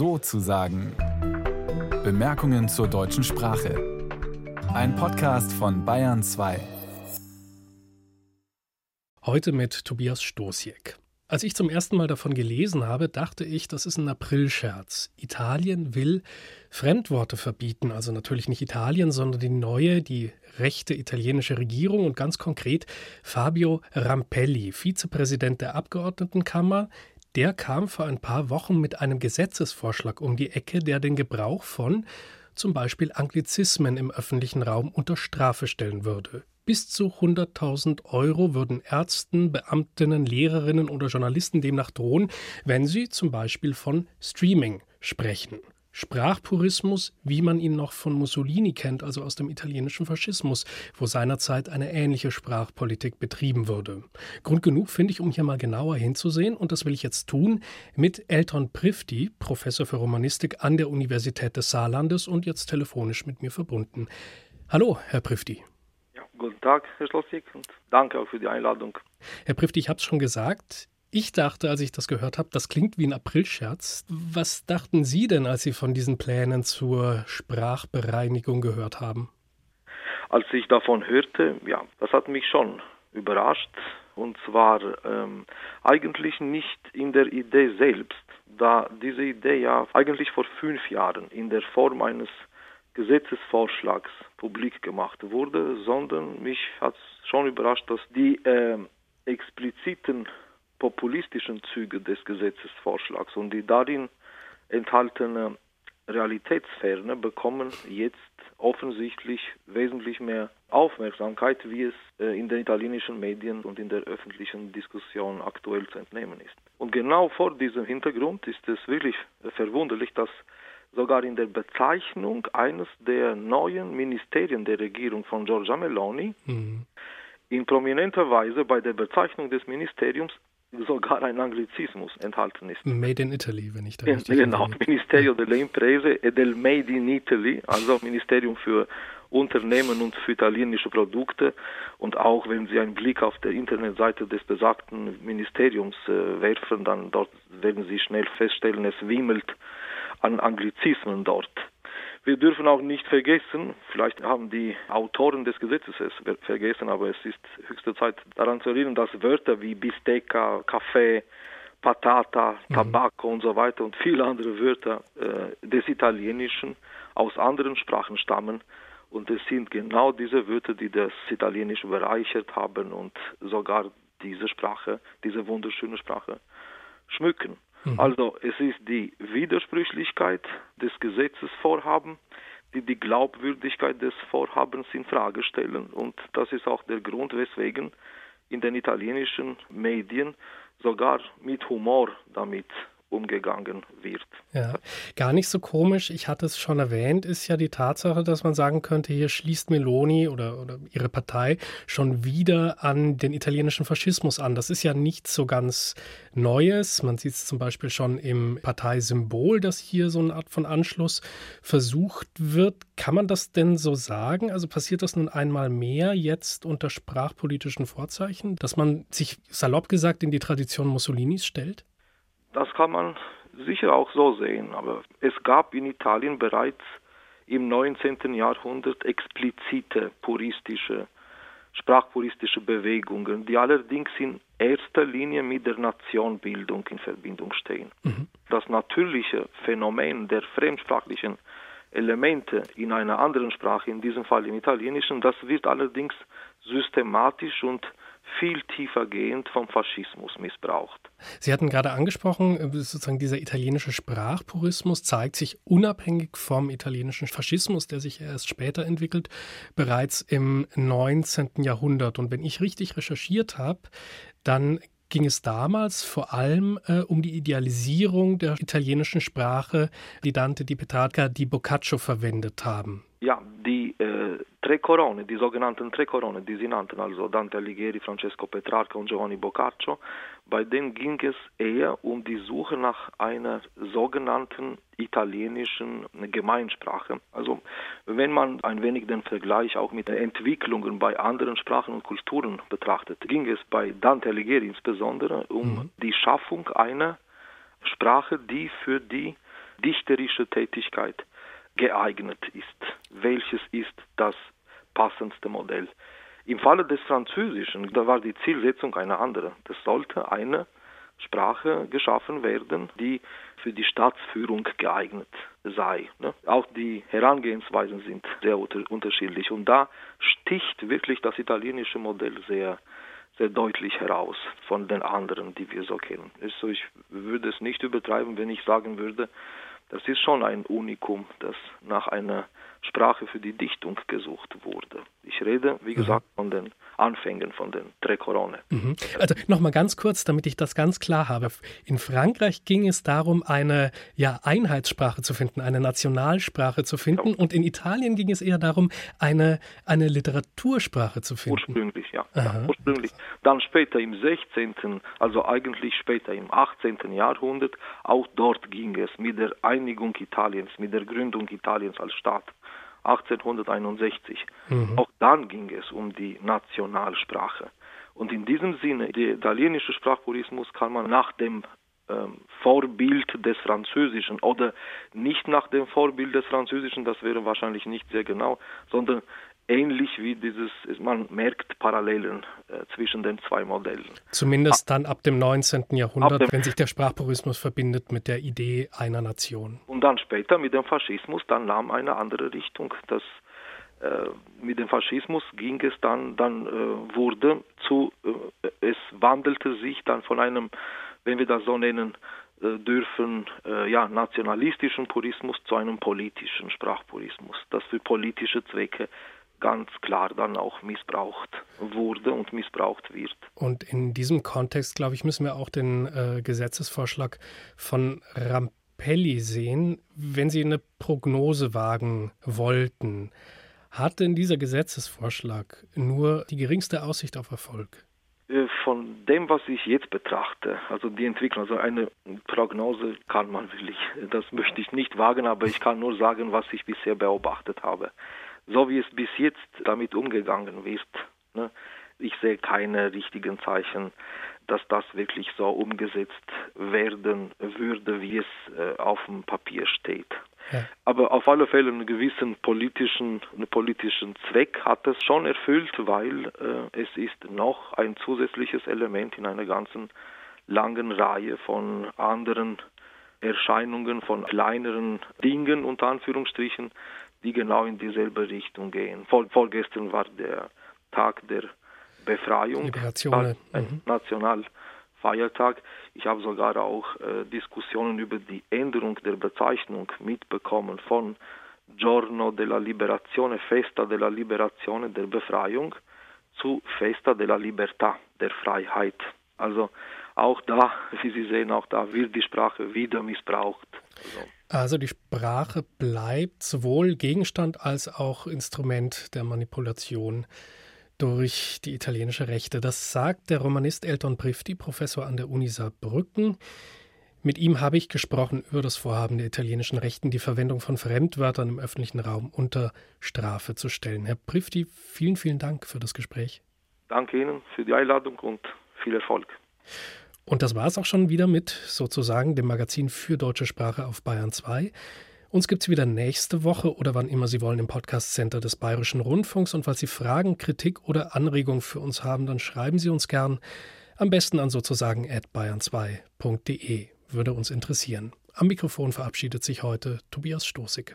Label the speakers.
Speaker 1: so zu sagen. Bemerkungen zur deutschen Sprache. Ein Podcast von Bayern 2.
Speaker 2: Heute mit Tobias Stosiek. Als ich zum ersten Mal davon gelesen habe, dachte ich, das ist ein Aprilscherz. Italien will Fremdworte verbieten, also natürlich nicht Italien, sondern die neue, die rechte italienische Regierung und ganz konkret Fabio Rampelli, Vizepräsident der Abgeordnetenkammer. Der kam vor ein paar Wochen mit einem Gesetzesvorschlag um die Ecke, der den Gebrauch von zum Beispiel Anglizismen im öffentlichen Raum unter Strafe stellen würde. Bis zu 100.000 Euro würden Ärzten, Beamtinnen, Lehrerinnen oder Journalisten demnach drohen, wenn sie zum Beispiel von Streaming sprechen. Sprachpurismus, wie man ihn noch von Mussolini kennt, also aus dem italienischen Faschismus, wo seinerzeit eine ähnliche Sprachpolitik betrieben wurde. Grund genug finde ich, um hier mal genauer hinzusehen, und das will ich jetzt tun mit Elton Prifti, Professor für Romanistik an der Universität des Saarlandes und jetzt telefonisch mit mir verbunden. Hallo, Herr Prifti.
Speaker 3: Guten Tag, Herr Schlossig, und danke auch für die Einladung.
Speaker 2: Herr Prifti, ich habe es schon gesagt. Ich dachte, als ich das gehört habe, das klingt wie ein Aprilscherz. Was dachten Sie denn, als Sie von diesen Plänen zur Sprachbereinigung gehört haben?
Speaker 3: Als ich davon hörte, ja, das hat mich schon überrascht. Und zwar ähm, eigentlich nicht in der Idee selbst, da diese Idee ja eigentlich vor fünf Jahren in der Form eines Gesetzesvorschlags publik gemacht wurde, sondern mich hat schon überrascht, dass die äh, expliziten populistischen Züge des Gesetzesvorschlags und die darin enthaltene Realitätsferne bekommen jetzt offensichtlich wesentlich mehr Aufmerksamkeit, wie es äh, in den italienischen Medien und in der öffentlichen Diskussion aktuell zu entnehmen ist. Und genau vor diesem Hintergrund ist es wirklich verwunderlich, dass sogar in der Bezeichnung eines der neuen Ministerien der Regierung von Giorgia Meloni mhm. in prominenter Weise bei der Bezeichnung des Ministeriums sogar ein Anglizismus enthalten ist.
Speaker 2: Made in Italy, wenn ich da
Speaker 3: richtig Genau, Ministerio delle Imprese e del Made in Italy, also Ministerium für Unternehmen und für italienische Produkte. Und auch wenn Sie einen Blick auf der Internetseite des besagten Ministeriums äh, werfen, dann dort werden Sie schnell feststellen, es wimmelt an Anglizismen dort. Wir dürfen auch nicht vergessen, vielleicht haben die Autoren des Gesetzes es vergessen, aber es ist höchste Zeit daran zu erinnern, dass Wörter wie Bistecca, Kaffee, Patata. Tabacco mhm. und so weiter und viele andere Wörter äh, des Italienischen aus anderen Sprachen stammen. Und es sind genau diese Wörter, die das Italienische bereichert haben und sogar diese Sprache, diese wunderschöne Sprache schmücken. Mhm. Also es ist die Widersprüchlichkeit des Gesetzesvorhabens, die die Glaubwürdigkeit des Vorhabens in Frage stellen. Und das ist auch der Grund, weswegen in den italienischen Medien sogar mit Humor damit umgegangen wird.
Speaker 2: Ja, gar nicht so komisch. Ich hatte es schon erwähnt, ist ja die Tatsache, dass man sagen könnte, hier schließt Meloni oder, oder ihre Partei schon wieder an den italienischen Faschismus an. Das ist ja nichts so ganz Neues. Man sieht es zum Beispiel schon im Parteisymbol, dass hier so eine Art von Anschluss versucht wird. Kann man das denn so sagen? Also passiert das nun einmal mehr jetzt unter sprachpolitischen Vorzeichen, dass man sich salopp gesagt in die Tradition Mussolinis stellt?
Speaker 3: Das kann man sicher auch so sehen, aber es gab in Italien bereits im 19. Jahrhundert explizite puristische, sprachpuristische Bewegungen, die allerdings in erster Linie mit der Nationbildung in Verbindung stehen. Mhm. Das natürliche Phänomen der fremdsprachlichen Elemente in einer anderen Sprache, in diesem Fall im Italienischen, das wird allerdings systematisch und viel tiefer gehend vom Faschismus missbraucht.
Speaker 2: Sie hatten gerade angesprochen, äh, sozusagen dieser italienische Sprachpurismus zeigt sich unabhängig vom italienischen Faschismus, der sich erst später entwickelt, bereits im 19. Jahrhundert. Und wenn ich richtig recherchiert habe, dann ging es damals vor allem äh, um die Idealisierung der italienischen Sprache, die Dante, die Petrarca, die Boccaccio verwendet haben.
Speaker 3: Ja, die äh, Tre Corone, die sogenannten Tre Corone, die sie nannten also Dante Alighieri, Francesco Petrarca und Giovanni Boccaccio, bei denen ging es eher um die Suche nach einer sogenannten italienischen Gemeinsprache. Also wenn man ein wenig den Vergleich auch mit den Entwicklungen bei anderen Sprachen und Kulturen betrachtet, ging es bei Dante Alighieri insbesondere um mhm. die Schaffung einer Sprache, die für die dichterische Tätigkeit geeignet ist. Welches ist das passendste Modell? Im Falle des Französischen, da war die Zielsetzung eine andere. Das sollte eine Sprache geschaffen werden, die für die Staatsführung geeignet sei. Ne? Auch die Herangehensweisen sind sehr unterschiedlich und da sticht wirklich das italienische Modell sehr sehr deutlich heraus von den anderen, die wir so kennen. Also ich würde es nicht übertreiben, wenn ich sagen würde, das ist schon ein Unikum, das nach einer Sprache für die Dichtung gesucht wurde. Ich rede, wie mhm. gesagt, von den Anfängen, von den Tre Corone.
Speaker 2: Mhm. Also nochmal ganz kurz, damit ich das ganz klar habe. In Frankreich ging es darum, eine ja, Einheitssprache zu finden, eine Nationalsprache zu finden. Ja. Und in Italien ging es eher darum, eine, eine Literatursprache zu finden.
Speaker 3: Ursprünglich, ja. ja. Ursprünglich. Dann später im 16., also eigentlich später im 18. Jahrhundert, auch dort ging es mit der Einigung Italiens, mit der Gründung Italiens als Staat. 1861. Mhm. Auch dann ging es um die Nationalsprache. Und in diesem Sinne, der italienische Sprachpurismus kann man nach dem ähm, Vorbild des Französischen oder nicht nach dem Vorbild des Französischen, das wäre wahrscheinlich nicht sehr genau, sondern ähnlich wie dieses, man merkt Parallelen äh, zwischen den zwei Modellen.
Speaker 2: Zumindest dann ab dem 19. Jahrhundert, dem, wenn sich der Sprachpurismus verbindet mit der Idee einer Nation.
Speaker 3: Und dann später mit dem Faschismus, dann nahm eine andere Richtung. Das, äh, mit dem Faschismus ging es dann, dann äh, wurde zu, äh, es wandelte sich dann von einem, wenn wir das so nennen, äh, dürfen äh, ja, nationalistischen Purismus zu einem politischen Sprachpurismus, das für politische Zwecke ganz klar dann auch missbraucht wurde und missbraucht wird.
Speaker 2: Und in diesem Kontext, glaube ich, müssen wir auch den äh, Gesetzesvorschlag von Rampelli sehen. Wenn Sie eine Prognose wagen wollten, hat denn dieser Gesetzesvorschlag nur die geringste Aussicht auf Erfolg?
Speaker 3: Äh, von dem, was ich jetzt betrachte, also die Entwicklung, also eine Prognose kann man wirklich, das möchte ich nicht wagen, aber ich kann nur sagen, was ich bisher beobachtet habe so wie es bis jetzt damit umgegangen wird. Ne? Ich sehe keine richtigen Zeichen, dass das wirklich so umgesetzt werden würde, wie es äh, auf dem Papier steht. Ja. Aber auf alle Fälle einen gewissen politischen, einen politischen Zweck hat es schon erfüllt, weil äh, es ist noch ein zusätzliches Element in einer ganzen langen Reihe von anderen Erscheinungen, von kleineren Dingen unter Anführungsstrichen, die genau in dieselbe Richtung gehen. Vor, vorgestern war der Tag der Befreiung,
Speaker 2: Liberation.
Speaker 3: ein mhm. Nationalfeiertag. Ich habe sogar auch äh, Diskussionen über die Änderung der Bezeichnung mitbekommen von Giorno della Liberazione, Festa della Liberazione, der Befreiung, zu Festa della Libertà, der Freiheit. Also auch da, wie Sie sehen, auch da wird die Sprache wieder missbraucht.
Speaker 2: Also, die Sprache bleibt sowohl Gegenstand als auch Instrument der Manipulation durch die italienische Rechte. Das sagt der Romanist Elton Prifti, Professor an der Uni Saarbrücken. Mit ihm habe ich gesprochen über das Vorhaben der italienischen Rechten, die Verwendung von Fremdwörtern im öffentlichen Raum unter Strafe zu stellen. Herr Prifti, vielen, vielen Dank für das Gespräch.
Speaker 3: Danke Ihnen für die Einladung und viel Erfolg.
Speaker 2: Und das war es auch schon wieder mit sozusagen dem Magazin für deutsche Sprache auf Bayern 2. Uns gibt es wieder nächste Woche oder wann immer Sie wollen im Podcast Center des Bayerischen Rundfunks. Und falls Sie Fragen, Kritik oder Anregungen für uns haben, dann schreiben Sie uns gern. Am besten an sozusagen at bayern2.de. Würde uns interessieren. Am Mikrofon verabschiedet sich heute Tobias Stoßig.